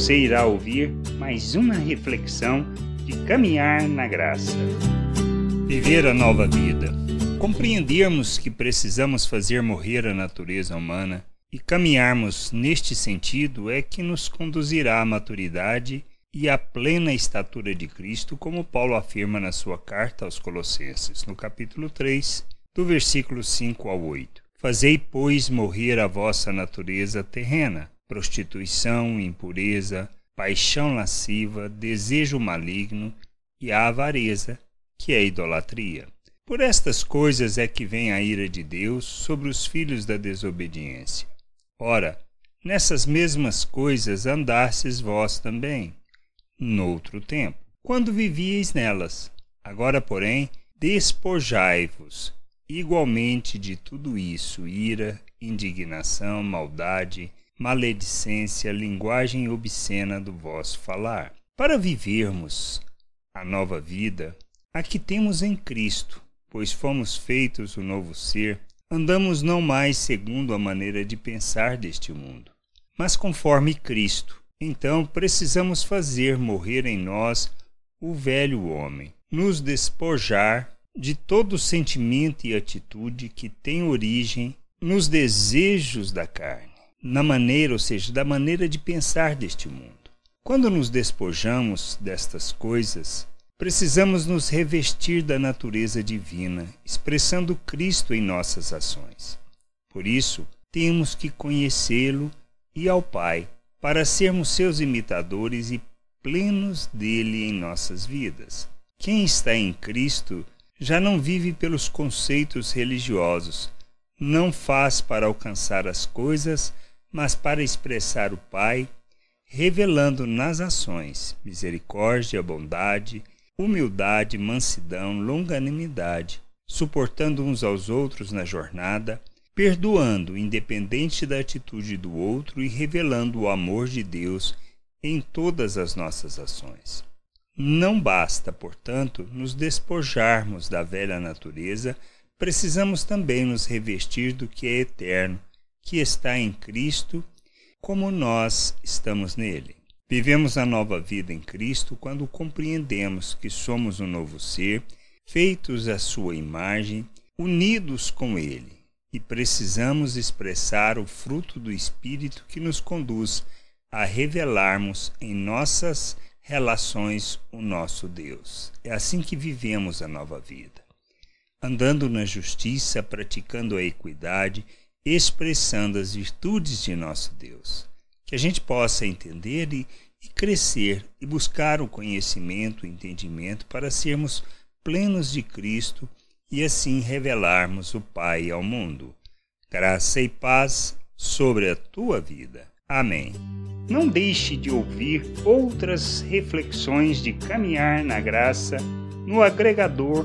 você irá ouvir mais uma reflexão de caminhar na graça. Viver a nova vida. Compreendermos que precisamos fazer morrer a natureza humana e caminharmos neste sentido é que nos conduzirá à maturidade e à plena estatura de Cristo, como Paulo afirma na sua carta aos Colossenses, no capítulo 3, do versículo 5 ao 8. Fazei, pois, morrer a vossa natureza terrena, prostituição, impureza, paixão lasciva, desejo maligno e a avareza, que é a idolatria. Por estas coisas é que vem a ira de Deus sobre os filhos da desobediência. Ora, nessas mesmas coisas andastes vós também, noutro tempo, quando vivíeis nelas. Agora, porém, despojai-vos igualmente de tudo isso: ira, indignação, maldade, maledicência, linguagem obscena do vosso falar. Para vivermos a nova vida, a que temos em Cristo, pois fomos feitos o novo ser, andamos não mais segundo a maneira de pensar deste mundo, mas conforme Cristo. Então precisamos fazer morrer em nós o velho homem, nos despojar de todo sentimento e atitude que tem origem nos desejos da carne, na maneira, ou seja, da maneira de pensar deste mundo. Quando nos despojamos destas coisas, precisamos nos revestir da natureza divina, expressando Cristo em nossas ações. Por isso, temos que conhecê-lo e ao Pai, para sermos seus imitadores e plenos dele em nossas vidas. Quem está em Cristo já não vive pelos conceitos religiosos, não faz para alcançar as coisas, mas para expressar o Pai, revelando nas ações misericórdia, bondade, humildade, mansidão, longanimidade, suportando uns aos outros na jornada, perdoando, independente da atitude do outro e revelando o amor de Deus em todas as nossas ações. Não basta, portanto, nos despojarmos da velha natureza, precisamos também nos revestir do que é eterno, que está em Cristo, como nós estamos nele. Vivemos a nova vida em Cristo quando compreendemos que somos um novo ser, feitos à sua imagem, unidos com Ele, e precisamos expressar o fruto do Espírito que nos conduz a revelarmos em nossas relações o nosso Deus. É assim que vivemos a nova vida. Andando na justiça, praticando a equidade, expressando as virtudes de nosso Deus que a gente possa entender e, e crescer e buscar o conhecimento, o entendimento para sermos plenos de Cristo e assim revelarmos o Pai ao mundo. Graça e paz sobre a tua vida. Amém. Não deixe de ouvir outras reflexões de caminhar na graça no agregador